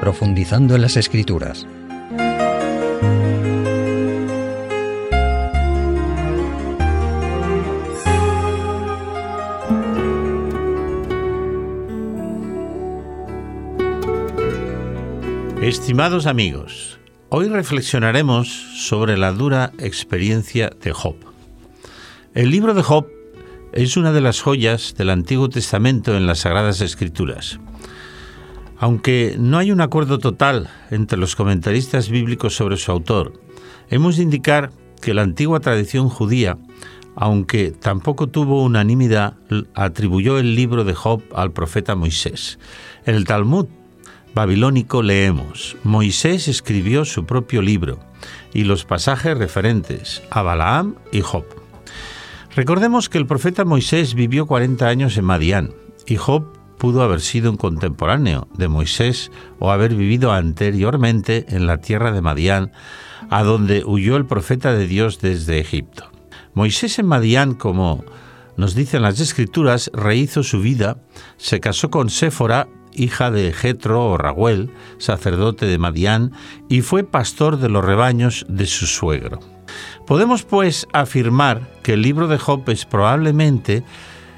profundizando en las escrituras. Estimados amigos, hoy reflexionaremos sobre la dura experiencia de Job. El libro de Job es una de las joyas del Antiguo Testamento en las Sagradas Escrituras. Aunque no hay un acuerdo total entre los comentaristas bíblicos sobre su autor, hemos de indicar que la antigua tradición judía, aunque tampoco tuvo unanimidad, atribuyó el libro de Job al profeta Moisés. En el Talmud babilónico leemos, Moisés escribió su propio libro y los pasajes referentes a Balaam y Job. Recordemos que el profeta Moisés vivió 40 años en Madián y Job pudo haber sido un contemporáneo de Moisés o haber vivido anteriormente en la tierra de Madián, a donde huyó el profeta de Dios desde Egipto. Moisés en Madián, como nos dicen las escrituras, rehizo su vida, se casó con Séfora, hija de Jetro o Raguel, sacerdote de Madián, y fue pastor de los rebaños de su suegro. Podemos pues afirmar que el libro de Job es probablemente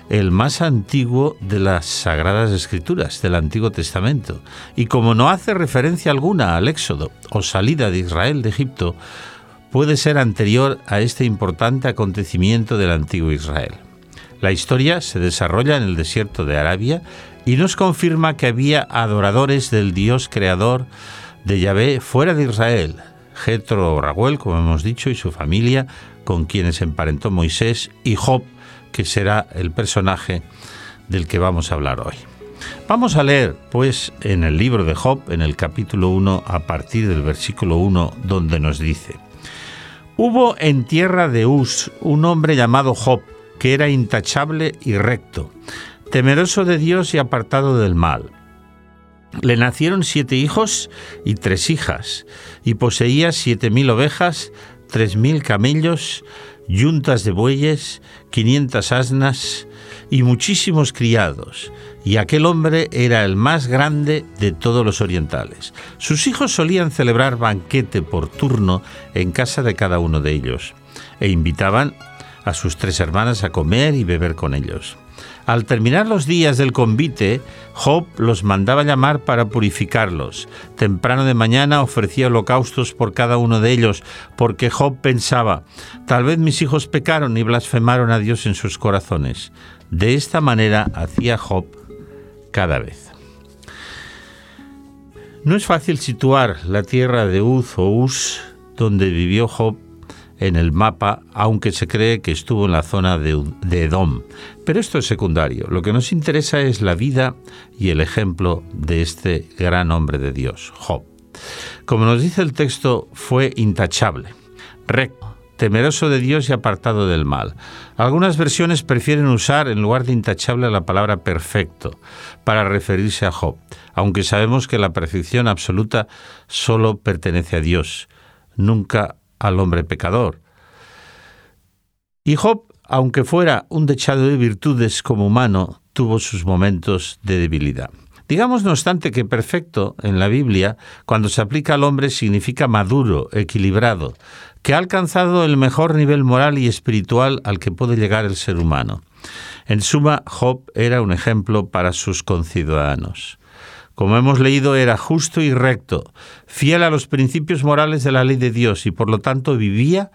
el más antiguo de las Sagradas Escrituras del Antiguo Testamento, y como no hace referencia alguna al éxodo o salida de Israel de Egipto, puede ser anterior a este importante acontecimiento del antiguo Israel. La historia se desarrolla en el desierto de Arabia y nos confirma que había adoradores del Dios creador de Yahvé fuera de Israel, Jetro Raguel, como hemos dicho, y su familia, con quienes emparentó Moisés, y Job, que será el personaje del que vamos a hablar hoy. Vamos a leer, pues, en el libro de Job, en el capítulo 1, a partir del versículo 1, donde nos dice, Hubo en tierra de Uz un hombre llamado Job, que era intachable y recto, temeroso de Dios y apartado del mal le nacieron siete hijos y tres hijas, y poseía siete mil ovejas, tres mil camellos, yuntas de bueyes, quinientas asnas y muchísimos criados, y aquel hombre era el más grande de todos los orientales. Sus hijos solían celebrar banquete por turno en casa de cada uno de ellos, e invitaban a sus tres hermanas a comer y beber con ellos. Al terminar los días del convite, Job los mandaba llamar para purificarlos. Temprano de mañana ofrecía holocaustos por cada uno de ellos, porque Job pensaba, tal vez mis hijos pecaron y blasfemaron a Dios en sus corazones. De esta manera hacía Job cada vez. No es fácil situar la tierra de Uz o Uz, donde vivió Job, en el mapa, aunque se cree que estuvo en la zona de, Edom. Pero esto es secundario. Lo que nos interesa es la vida y el ejemplo de este gran hombre de Dios, Job. Como nos dice el texto, fue intachable, recto, temeroso de Dios y apartado del mal. Algunas versiones prefieren usar en lugar de intachable la palabra perfecto para referirse a Job, aunque sabemos que la perfección absoluta solo pertenece a Dios, nunca al hombre pecador. Y Job, aunque fuera un dechado de virtudes como humano, tuvo sus momentos de debilidad. Digamos, no obstante, que perfecto en la Biblia, cuando se aplica al hombre, significa maduro, equilibrado, que ha alcanzado el mejor nivel moral y espiritual al que puede llegar el ser humano. En suma, Job era un ejemplo para sus conciudadanos. Como hemos leído, era justo y recto, fiel a los principios morales de la ley de Dios y por lo tanto vivía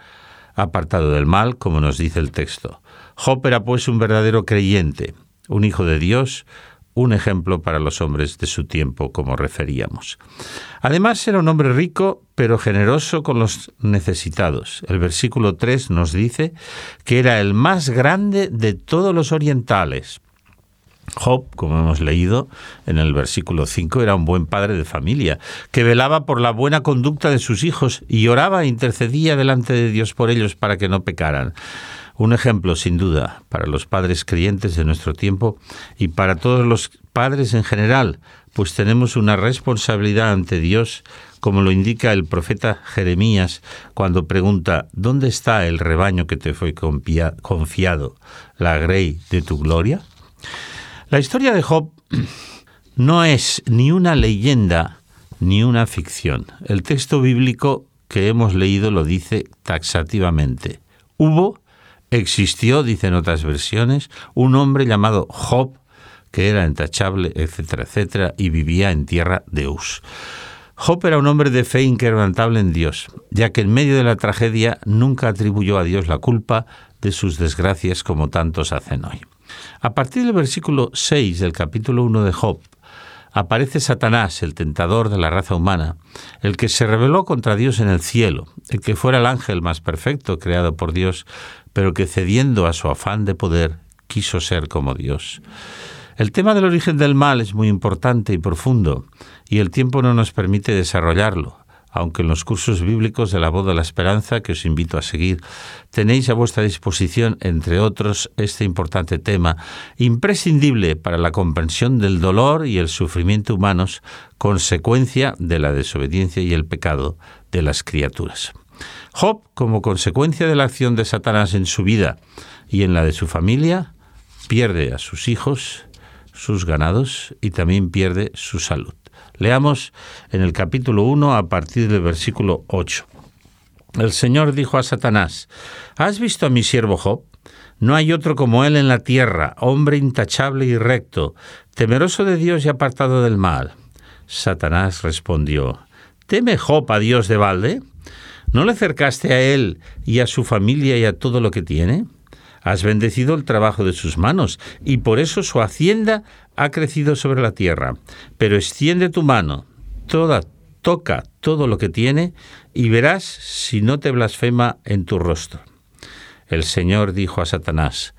apartado del mal, como nos dice el texto. Job era pues un verdadero creyente, un hijo de Dios, un ejemplo para los hombres de su tiempo, como referíamos. Además era un hombre rico, pero generoso con los necesitados. El versículo 3 nos dice que era el más grande de todos los orientales. Job, como hemos leído en el versículo 5, era un buen padre de familia, que velaba por la buena conducta de sus hijos y oraba e intercedía delante de Dios por ellos para que no pecaran. Un ejemplo, sin duda, para los padres creyentes de nuestro tiempo y para todos los padres en general, pues tenemos una responsabilidad ante Dios, como lo indica el profeta Jeremías cuando pregunta, ¿dónde está el rebaño que te fue confiado, la grey de tu gloria? La historia de Job no es ni una leyenda ni una ficción. El texto bíblico que hemos leído lo dice taxativamente. Hubo, existió, dicen otras versiones, un hombre llamado Job, que era intachable, etcétera, etcétera, y vivía en tierra de Us. Job era un hombre de fe inquebrantable en Dios, ya que en medio de la tragedia nunca atribuyó a Dios la culpa de sus desgracias como tantos hacen hoy. A partir del versículo 6 del capítulo 1 de Job, aparece Satanás, el tentador de la raza humana, el que se rebeló contra Dios en el cielo, el que fuera el ángel más perfecto creado por Dios, pero que cediendo a su afán de poder quiso ser como Dios. El tema del origen del mal es muy importante y profundo, y el tiempo no nos permite desarrollarlo, aunque en los cursos bíblicos de la voz de la esperanza, que os invito a seguir, tenéis a vuestra disposición, entre otros, este importante tema, imprescindible para la comprensión del dolor y el sufrimiento humanos, consecuencia de la desobediencia y el pecado de las criaturas. Job, como consecuencia de la acción de Satanás en su vida y en la de su familia, pierde a sus hijos, sus ganados y también pierde su salud. Leamos en el capítulo 1 a partir del versículo 8. El Señor dijo a Satanás, ¿Has visto a mi siervo Job? No hay otro como él en la tierra, hombre intachable y recto, temeroso de Dios y apartado del mal. Satanás respondió, ¿Teme Job a Dios de balde? ¿No le acercaste a él y a su familia y a todo lo que tiene? Has bendecido el trabajo de sus manos, y por eso su hacienda ha crecido sobre la tierra. Pero extiende tu mano, toda, toca todo lo que tiene, y verás si no te blasfema en tu rostro. El Señor dijo a Satanás,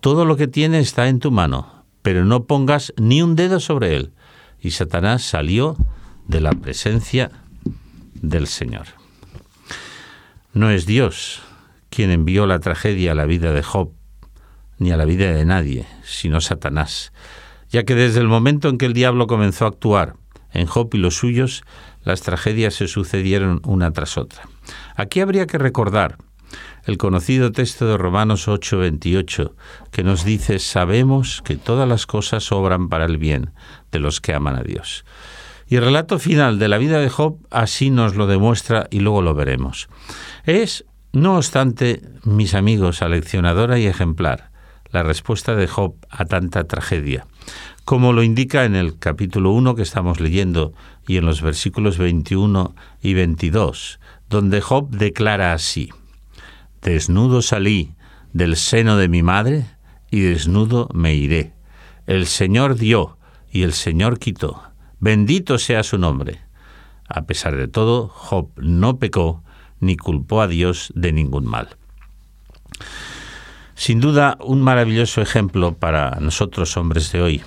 Todo lo que tiene está en tu mano, pero no pongas ni un dedo sobre él. Y Satanás salió de la presencia del Señor. No es Dios quien envió la tragedia a la vida de Job, ni a la vida de nadie, sino Satanás, ya que desde el momento en que el diablo comenzó a actuar en Job y los suyos, las tragedias se sucedieron una tras otra. Aquí habría que recordar el conocido texto de Romanos 8:28, que nos dice, sabemos que todas las cosas obran para el bien de los que aman a Dios. Y el relato final de la vida de Job así nos lo demuestra y luego lo veremos. Es no obstante, mis amigos, aleccionadora y ejemplar, la respuesta de Job a tanta tragedia, como lo indica en el capítulo 1 que estamos leyendo y en los versículos 21 y 22, donde Job declara así, Desnudo salí del seno de mi madre y desnudo me iré. El Señor dio y el Señor quitó. Bendito sea su nombre. A pesar de todo, Job no pecó, ni culpó a Dios de ningún mal. Sin duda, un maravilloso ejemplo para nosotros hombres de hoy,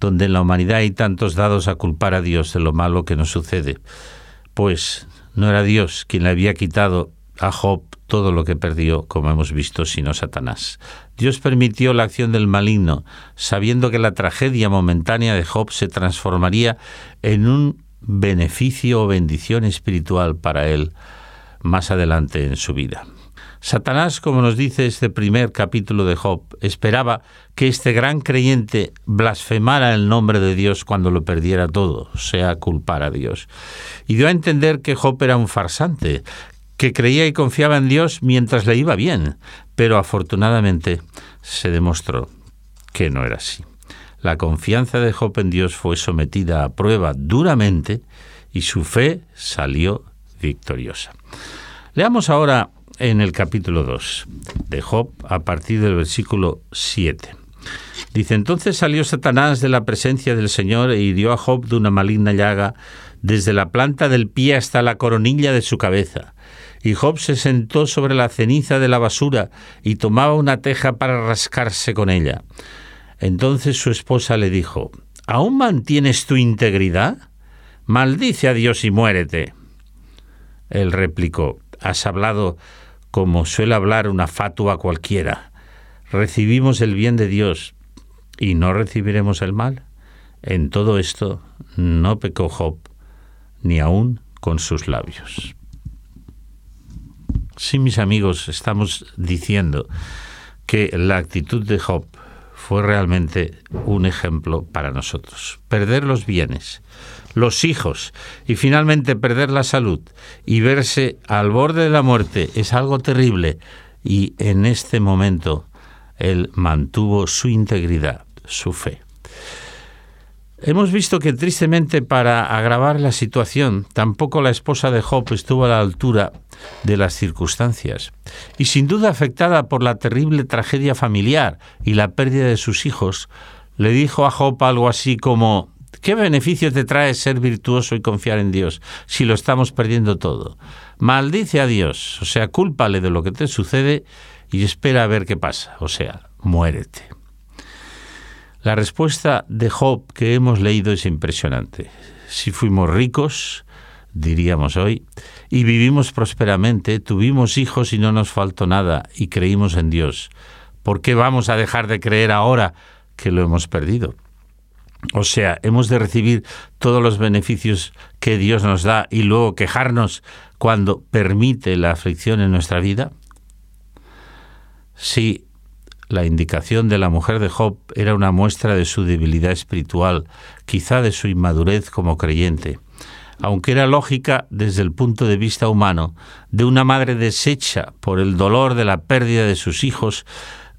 donde en la humanidad hay tantos dados a culpar a Dios de lo malo que nos sucede, pues no era Dios quien le había quitado a Job todo lo que perdió, como hemos visto, sino Satanás. Dios permitió la acción del maligno, sabiendo que la tragedia momentánea de Job se transformaría en un beneficio o bendición espiritual para él más adelante en su vida. Satanás, como nos dice este primer capítulo de Job, esperaba que este gran creyente blasfemara el nombre de Dios cuando lo perdiera todo, sea, culpar a Dios. Y dio a entender que Job era un farsante, que creía y confiaba en Dios mientras le iba bien, pero afortunadamente se demostró que no era así. La confianza de Job en Dios fue sometida a prueba duramente y su fe salió victoriosa. Leamos ahora en el capítulo 2 de Job a partir del versículo 7. Dice, entonces salió Satanás de la presencia del Señor e hirió a Job de una maligna llaga desde la planta del pie hasta la coronilla de su cabeza. Y Job se sentó sobre la ceniza de la basura y tomaba una teja para rascarse con ella. Entonces su esposa le dijo, ¿Aún mantienes tu integridad? Maldice a Dios y muérete. Él replicó, has hablado como suele hablar una fatua cualquiera. Recibimos el bien de Dios y no recibiremos el mal. En todo esto no pecó Job, ni aun con sus labios. Sí, mis amigos, estamos diciendo que la actitud de Job fue realmente un ejemplo para nosotros. Perder los bienes, los hijos y finalmente perder la salud y verse al borde de la muerte es algo terrible y en este momento él mantuvo su integridad, su fe. Hemos visto que tristemente para agravar la situación, tampoco la esposa de Job estuvo a la altura de las circunstancias y sin duda afectada por la terrible tragedia familiar y la pérdida de sus hijos, le dijo a Job algo así como ¿Qué beneficio te trae ser virtuoso y confiar en Dios si lo estamos perdiendo todo? Maldice a Dios, o sea, cúlpale de lo que te sucede y espera a ver qué pasa, o sea, muérete. La respuesta de Job que hemos leído es impresionante. Si fuimos ricos, diríamos hoy, y vivimos prósperamente, tuvimos hijos y no nos faltó nada, y creímos en Dios, ¿por qué vamos a dejar de creer ahora que lo hemos perdido? O sea, hemos de recibir todos los beneficios que Dios nos da y luego quejarnos cuando permite la aflicción en nuestra vida. Sí, la indicación de la mujer de Job era una muestra de su debilidad espiritual, quizá de su inmadurez como creyente, aunque era lógica desde el punto de vista humano, de una madre deshecha por el dolor de la pérdida de sus hijos,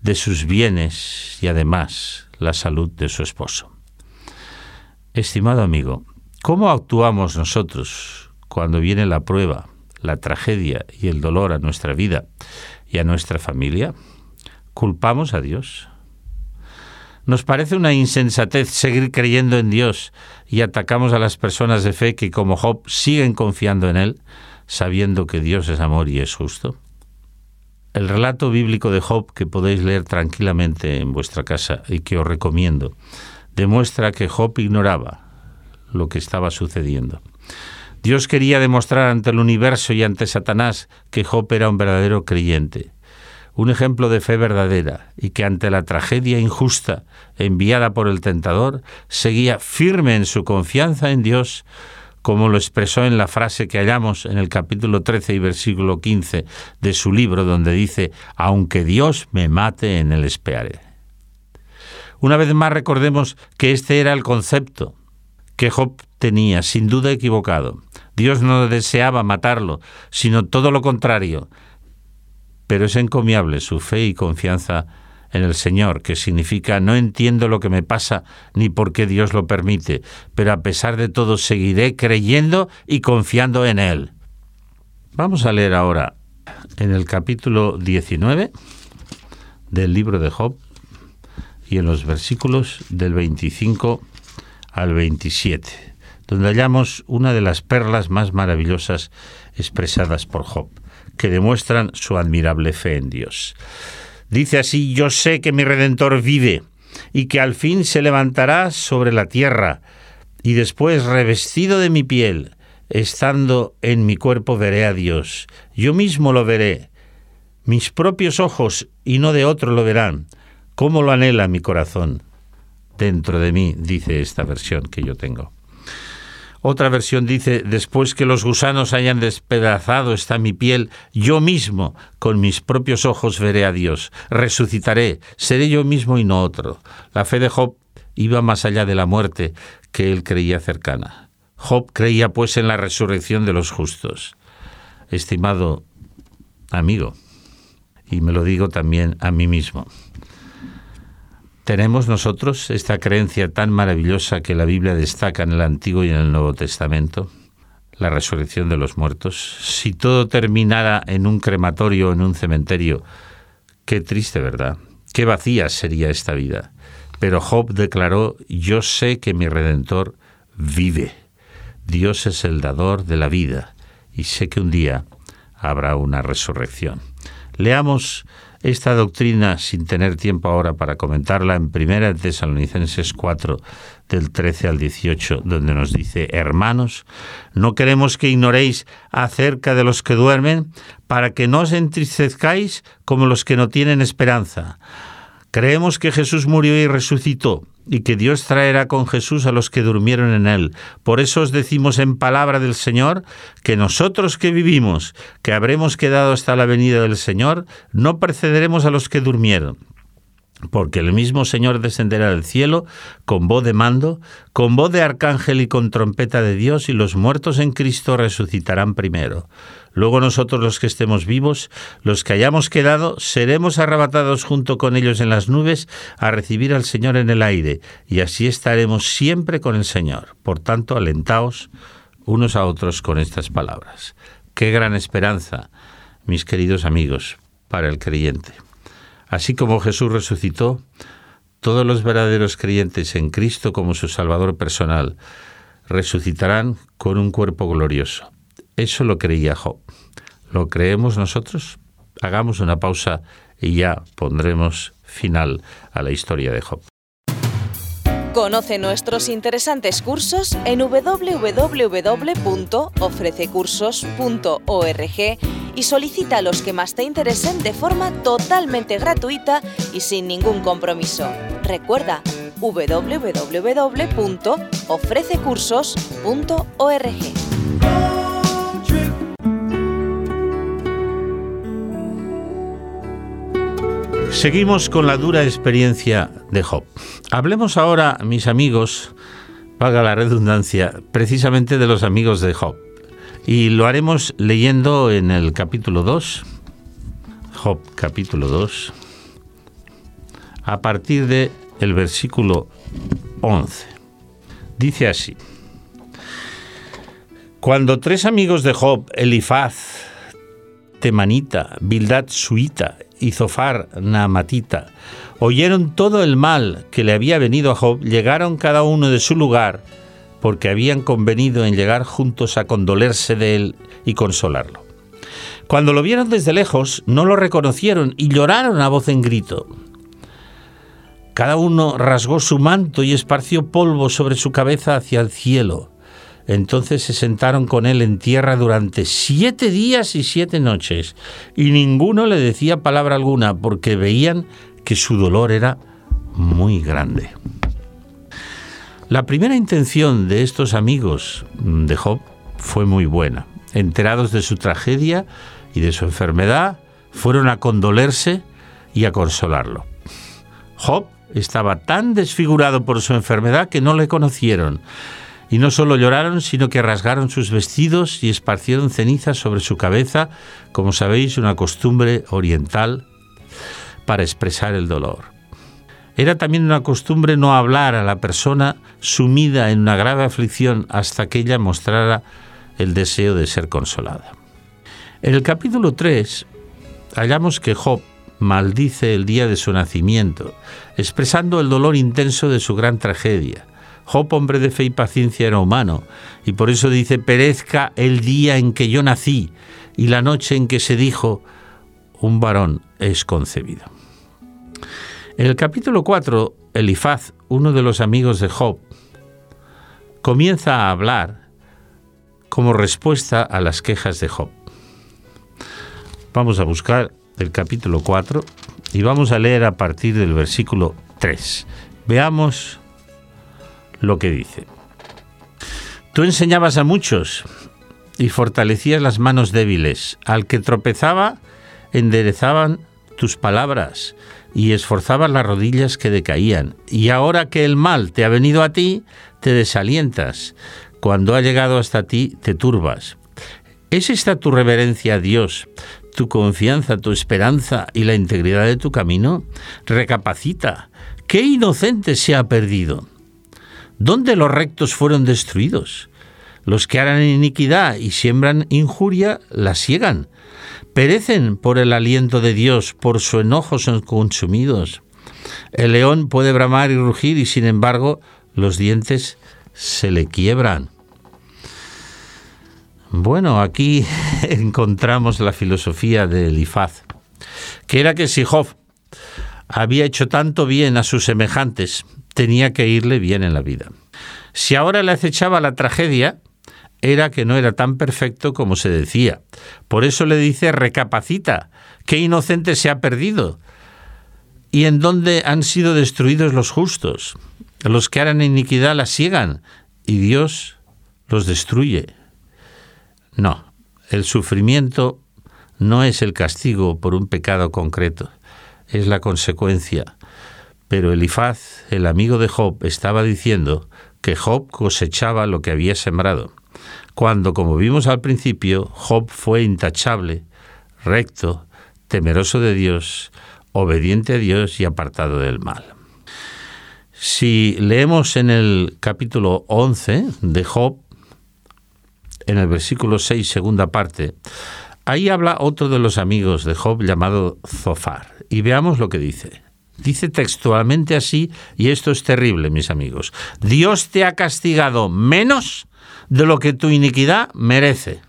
de sus bienes y además la salud de su esposo. Estimado amigo, ¿cómo actuamos nosotros cuando viene la prueba, la tragedia y el dolor a nuestra vida y a nuestra familia? ¿Culpamos a Dios? Nos parece una insensatez seguir creyendo en Dios y atacamos a las personas de fe que, como Job, siguen confiando en Él, sabiendo que Dios es amor y es justo. El relato bíblico de Job, que podéis leer tranquilamente en vuestra casa y que os recomiendo, demuestra que Job ignoraba lo que estaba sucediendo. Dios quería demostrar ante el universo y ante Satanás que Job era un verdadero creyente un ejemplo de fe verdadera y que ante la tragedia injusta enviada por el tentador, seguía firme en su confianza en Dios, como lo expresó en la frase que hallamos en el capítulo 13 y versículo 15 de su libro, donde dice, aunque Dios me mate en el. Una vez más recordemos que este era el concepto que Job tenía, sin duda equivocado. Dios no deseaba matarlo, sino todo lo contrario, pero es encomiable su fe y confianza en el Señor, que significa no entiendo lo que me pasa ni por qué Dios lo permite, pero a pesar de todo seguiré creyendo y confiando en Él. Vamos a leer ahora en el capítulo 19 del libro de Job y en los versículos del 25 al 27, donde hallamos una de las perlas más maravillosas expresadas por Job que demuestran su admirable fe en Dios. Dice así, yo sé que mi Redentor vive y que al fin se levantará sobre la tierra, y después, revestido de mi piel, estando en mi cuerpo, veré a Dios. Yo mismo lo veré. Mis propios ojos y no de otro lo verán. ¿Cómo lo anhela mi corazón? Dentro de mí, dice esta versión que yo tengo. Otra versión dice, después que los gusanos hayan despedazado esta mi piel, yo mismo con mis propios ojos veré a Dios, resucitaré, seré yo mismo y no otro. La fe de Job iba más allá de la muerte que él creía cercana. Job creía pues en la resurrección de los justos. Estimado amigo, y me lo digo también a mí mismo, ¿Tenemos nosotros esta creencia tan maravillosa que la Biblia destaca en el Antiguo y en el Nuevo Testamento? La resurrección de los muertos. Si todo terminara en un crematorio o en un cementerio, qué triste, ¿verdad? Qué vacía sería esta vida. Pero Job declaró, yo sé que mi Redentor vive. Dios es el dador de la vida y sé que un día habrá una resurrección. Leamos esta doctrina, sin tener tiempo ahora para comentarla, en 1 Tesalonicenses 4, del 13 al 18, donde nos dice, hermanos, no queremos que ignoréis acerca de los que duermen, para que no os entristezcáis como los que no tienen esperanza. Creemos que Jesús murió y resucitó y que Dios traerá con Jesús a los que durmieron en él. Por eso os decimos en palabra del Señor que nosotros que vivimos, que habremos quedado hasta la venida del Señor, no precederemos a los que durmieron. porque el mismo Señor descenderá del cielo con voz de mando, con voz de arcángel y con trompeta de Dios, y los muertos en Cristo resucitarán primero. Luego nosotros los que estemos vivos, los que hayamos quedado, seremos arrebatados junto con ellos en las nubes a recibir al Señor en el aire, y así estaremos siempre con el Señor. Por tanto, alentaos unos a otros con estas palabras. Qué gran esperanza, mis queridos amigos, para el creyente. Así como Jesús resucitó, todos los verdaderos creyentes en Cristo como su Salvador personal resucitarán con un cuerpo glorioso. Eso lo creía Job. ¿Lo creemos nosotros? Hagamos una pausa y ya pondremos final a la historia de Job. Conoce nuestros interesantes cursos en www.ofrececursos.org y solicita los que más te interesen de forma totalmente gratuita y sin ningún compromiso. Recuerda www.ofrececursos.org. Seguimos con la dura experiencia de Job. Hablemos ahora, mis amigos, paga la redundancia, precisamente de los amigos de Job. Y lo haremos leyendo en el capítulo 2, Job capítulo 2, a partir de el versículo 11. Dice así: Cuando tres amigos de Job, Elifaz, Temanita, Bildad Suita y Zofar Naamatita oyeron todo el mal que le había venido a Job, llegaron cada uno de su lugar, porque habían convenido en llegar juntos a condolerse de él y consolarlo. Cuando lo vieron desde lejos, no lo reconocieron y lloraron a voz en grito. Cada uno rasgó su manto y esparció polvo sobre su cabeza hacia el cielo. Entonces se sentaron con él en tierra durante siete días y siete noches, y ninguno le decía palabra alguna, porque veían que su dolor era muy grande. La primera intención de estos amigos de Job fue muy buena. Enterados de su tragedia y de su enfermedad, fueron a condolerse y a consolarlo. Job estaba tan desfigurado por su enfermedad que no le conocieron y no solo lloraron, sino que rasgaron sus vestidos y esparcieron cenizas sobre su cabeza, como sabéis, una costumbre oriental para expresar el dolor. Era también una costumbre no hablar a la persona sumida en una grave aflicción hasta que ella mostrara el deseo de ser consolada. En el capítulo 3 hallamos que Job maldice el día de su nacimiento, expresando el dolor intenso de su gran tragedia. Job, hombre de fe y paciencia, era humano, y por eso dice, perezca el día en que yo nací y la noche en que se dijo, un varón es concebido. En el capítulo 4, Elifaz, uno de los amigos de Job, comienza a hablar como respuesta a las quejas de Job. Vamos a buscar el capítulo 4 y vamos a leer a partir del versículo 3. Veamos lo que dice. Tú enseñabas a muchos y fortalecías las manos débiles. Al que tropezaba, enderezaban tus palabras y esforzaban las rodillas que decaían. Y ahora que el mal te ha venido a ti, te desalientas. Cuando ha llegado hasta ti, te turbas. ¿Es esta tu reverencia a Dios, tu confianza, tu esperanza y la integridad de tu camino? Recapacita. ¿Qué inocente se ha perdido? ¿Dónde los rectos fueron destruidos? Los que harán iniquidad y siembran injuria la ciegan. Perecen por el aliento de Dios, por su enojo son consumidos. El león puede bramar y rugir y sin embargo los dientes se le quiebran. Bueno, aquí encontramos la filosofía de Elifaz, que era que si Job había hecho tanto bien a sus semejantes, tenía que irle bien en la vida. Si ahora le acechaba la tragedia, era que no era tan perfecto como se decía. Por eso le dice, recapacita, qué inocente se ha perdido. ¿Y en dónde han sido destruidos los justos? Los que harán iniquidad la ciegan y Dios los destruye. No, el sufrimiento no es el castigo por un pecado concreto, es la consecuencia Pero Elifaz, el amigo de Job, estaba diciendo que Job cosechaba lo que había sembrado, cuando, como vimos al principio, Job fue intachable, recto, temeroso de Dios, obediente a Dios y apartado del mal. Si leemos en el capítulo 11 de Job, en el versículo 6, segunda parte, ahí habla otro de los amigos de Job llamado Zofar. Y veamos lo que dice. Dice textualmente así, y esto es terrible, mis amigos. Dios te ha castigado menos de lo que tu iniquidad merece.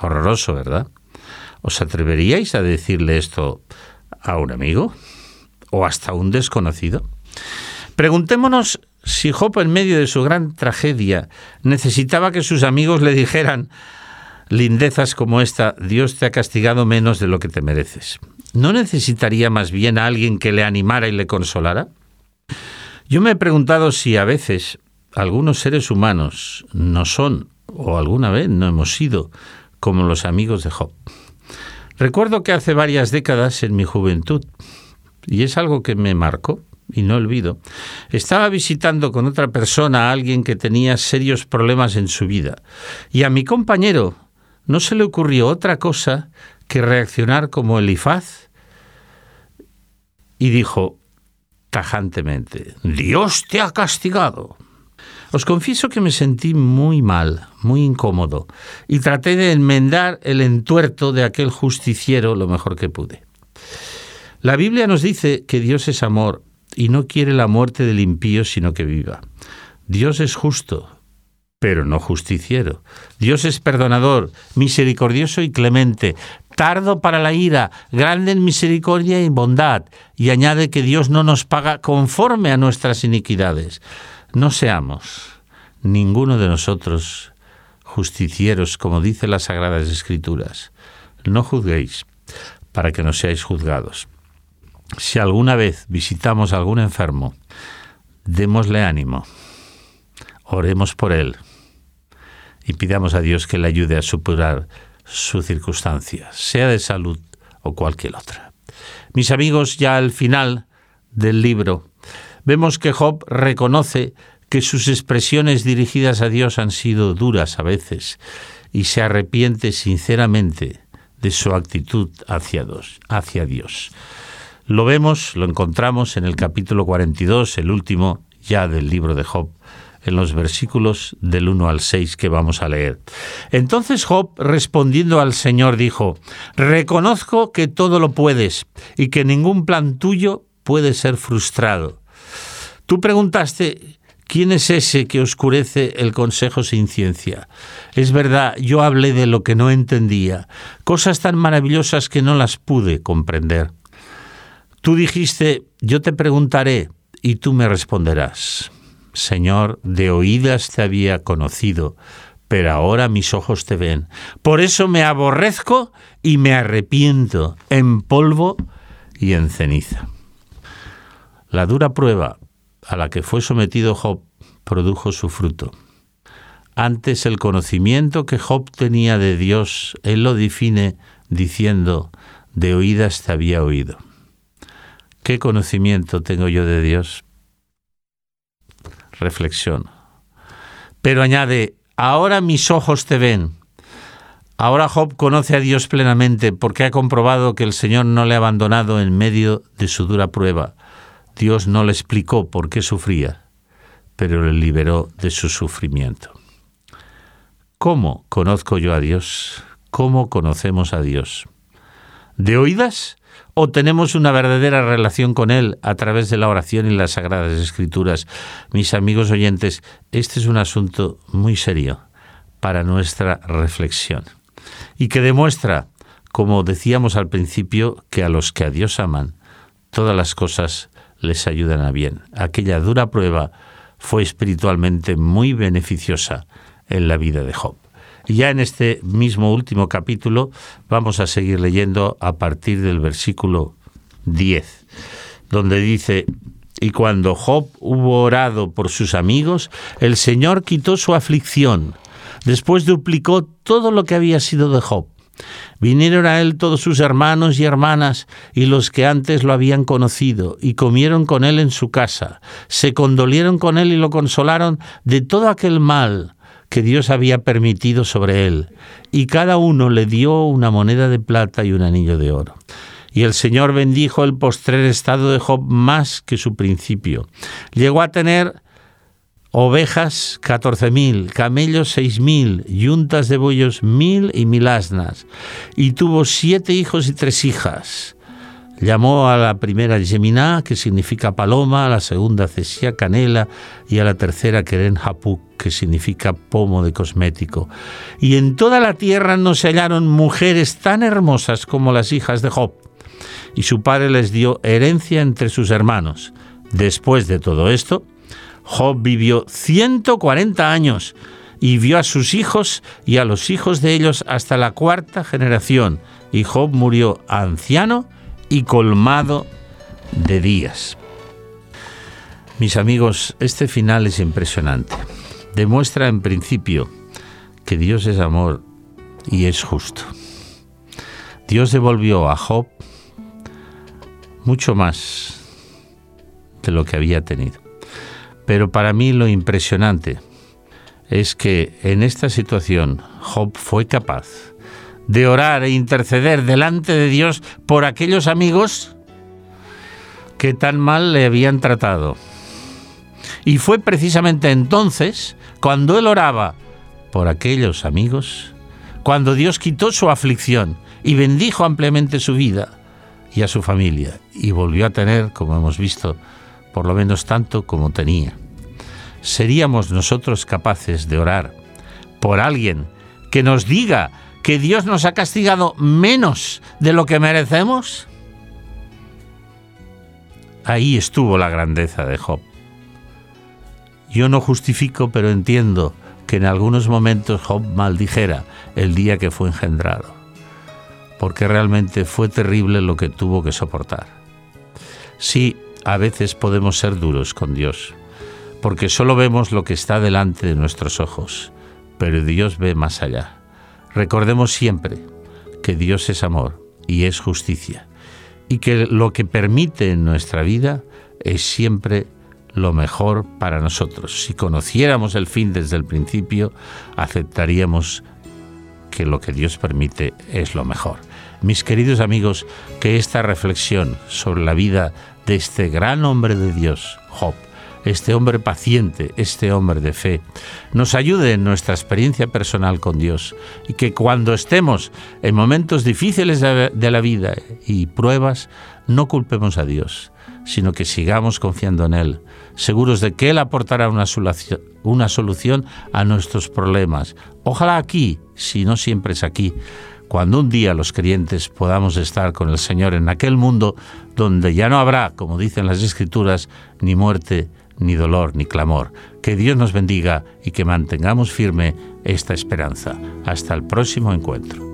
Horroroso, ¿verdad? ¿Os atreveríais a decirle esto a un amigo? ¿O hasta a un desconocido? Preguntémonos si Job en medio de su gran tragedia necesitaba que sus amigos le dijeran lindezas como esta, Dios te ha castigado menos de lo que te mereces. ¿No necesitaría más bien a alguien que le animara y le consolara? Yo me he preguntado si a veces algunos seres humanos no son, o alguna vez no hemos sido, como los amigos de Job. Recuerdo que hace varias décadas en mi juventud, y es algo que me marcó, y no olvido, estaba visitando con otra persona a alguien que tenía serios problemas en su vida. Y a mi compañero no se le ocurrió otra cosa que reaccionar como Elifaz y dijo tajantemente, Dios te ha castigado. Os confieso que me sentí muy mal, muy incómodo, y traté de enmendar el entuerto de aquel justiciero lo mejor que pude. La Biblia nos dice que Dios es amor y no quiere la muerte del impío, sino que viva. Dios es justo, pero no justiciero. Dios es perdonador, misericordioso y clemente, tardo para la ira, grande en misericordia y bondad, y añade que Dios no nos paga conforme a nuestras iniquidades. No seamos, ninguno de nosotros, justicieros, como dice las Sagradas Escrituras. No juzguéis, para que no seáis juzgados. Si alguna vez visitamos a algún enfermo, démosle ánimo, oremos por él y pidamos a Dios que le ayude a superar su circunstancia, sea de salud o cualquier otra. Mis amigos, ya al final del libro, vemos que Job reconoce que sus expresiones dirigidas a Dios han sido duras a veces y se arrepiente sinceramente de su actitud hacia Dios. Lo vemos, lo encontramos en el capítulo 42, el último ya del libro de Job, en los versículos del 1 al 6 que vamos a leer. Entonces Job, respondiendo al Señor, dijo, Reconozco que todo lo puedes y que ningún plan tuyo puede ser frustrado. Tú preguntaste, ¿quién es ese que oscurece el consejo sin ciencia? Es verdad, yo hablé de lo que no entendía, cosas tan maravillosas que no las pude comprender. Tú dijiste, yo te preguntaré y tú me responderás. Señor, de oídas te había conocido, pero ahora mis ojos te ven. Por eso me aborrezco y me arrepiento en polvo y en ceniza. La dura prueba a la que fue sometido Job produjo su fruto. Antes el conocimiento que Job tenía de Dios, él lo define diciendo, de oídas te había oído. ¿Qué conocimiento tengo yo de Dios? Reflexión. Pero añade, ahora mis ojos te ven. Ahora Job conoce a Dios plenamente porque ha comprobado que el Señor no le ha abandonado en medio de su dura prueba. Dios no le explicó por qué sufría, pero le liberó de su sufrimiento. ¿Cómo conozco yo a Dios? ¿Cómo conocemos a Dios? ¿De oídas? o tenemos una verdadera relación con Él a través de la oración y las sagradas escrituras. Mis amigos oyentes, este es un asunto muy serio para nuestra reflexión y que demuestra, como decíamos al principio, que a los que a Dios aman, todas las cosas les ayudan a bien. Aquella dura prueba fue espiritualmente muy beneficiosa en la vida de Job. Y ya en este mismo último capítulo vamos a seguir leyendo a partir del versículo 10, donde dice, y cuando Job hubo orado por sus amigos, el Señor quitó su aflicción. Después duplicó todo lo que había sido de Job. Vinieron a él todos sus hermanos y hermanas y los que antes lo habían conocido, y comieron con él en su casa, se condolieron con él y lo consolaron de todo aquel mal que Dios había permitido sobre él, y cada uno le dio una moneda de plata y un anillo de oro. Y el Señor bendijo el postrer estado de Job más que su principio. Llegó a tener ovejas catorce mil, camellos seis mil, yuntas de bollos mil y mil asnas, y tuvo siete hijos y tres hijas. Llamó a la primera Yeminá, que significa paloma, a la segunda Cesía canela y a la tercera Keren Hapuk, que significa pomo de cosmético. Y en toda la tierra no se hallaron mujeres tan hermosas como las hijas de Job. Y su padre les dio herencia entre sus hermanos. Después de todo esto, Job vivió 140 años y vio a sus hijos y a los hijos de ellos hasta la cuarta generación. Y Job murió anciano y colmado de días. Mis amigos, este final es impresionante. Demuestra en principio que Dios es amor y es justo. Dios devolvió a Job mucho más de lo que había tenido. Pero para mí lo impresionante es que en esta situación Job fue capaz de orar e interceder delante de Dios por aquellos amigos que tan mal le habían tratado. Y fue precisamente entonces, cuando él oraba por aquellos amigos, cuando Dios quitó su aflicción y bendijo ampliamente su vida y a su familia, y volvió a tener, como hemos visto, por lo menos tanto como tenía. ¿Seríamos nosotros capaces de orar por alguien que nos diga que Dios nos ha castigado menos de lo que merecemos? Ahí estuvo la grandeza de Job. Yo no justifico, pero entiendo que en algunos momentos Job maldijera el día que fue engendrado, porque realmente fue terrible lo que tuvo que soportar. Sí, a veces podemos ser duros con Dios, porque solo vemos lo que está delante de nuestros ojos, pero Dios ve más allá. Recordemos siempre que Dios es amor y es justicia, y que lo que permite en nuestra vida es siempre lo mejor para nosotros. Si conociéramos el fin desde el principio, aceptaríamos que lo que Dios permite es lo mejor. Mis queridos amigos, que esta reflexión sobre la vida de este gran hombre de Dios, Job, este hombre paciente, este hombre de fe, nos ayude en nuestra experiencia personal con Dios y que cuando estemos en momentos difíciles de la vida y pruebas, no culpemos a Dios, sino que sigamos confiando en Él, seguros de que Él aportará una solución, una solución a nuestros problemas. Ojalá aquí, si no siempre es aquí, cuando un día los creyentes podamos estar con el Señor en aquel mundo donde ya no habrá, como dicen las Escrituras, ni muerte, ni dolor, ni clamor. Que Dios nos bendiga y que mantengamos firme esta esperanza. Hasta el próximo encuentro.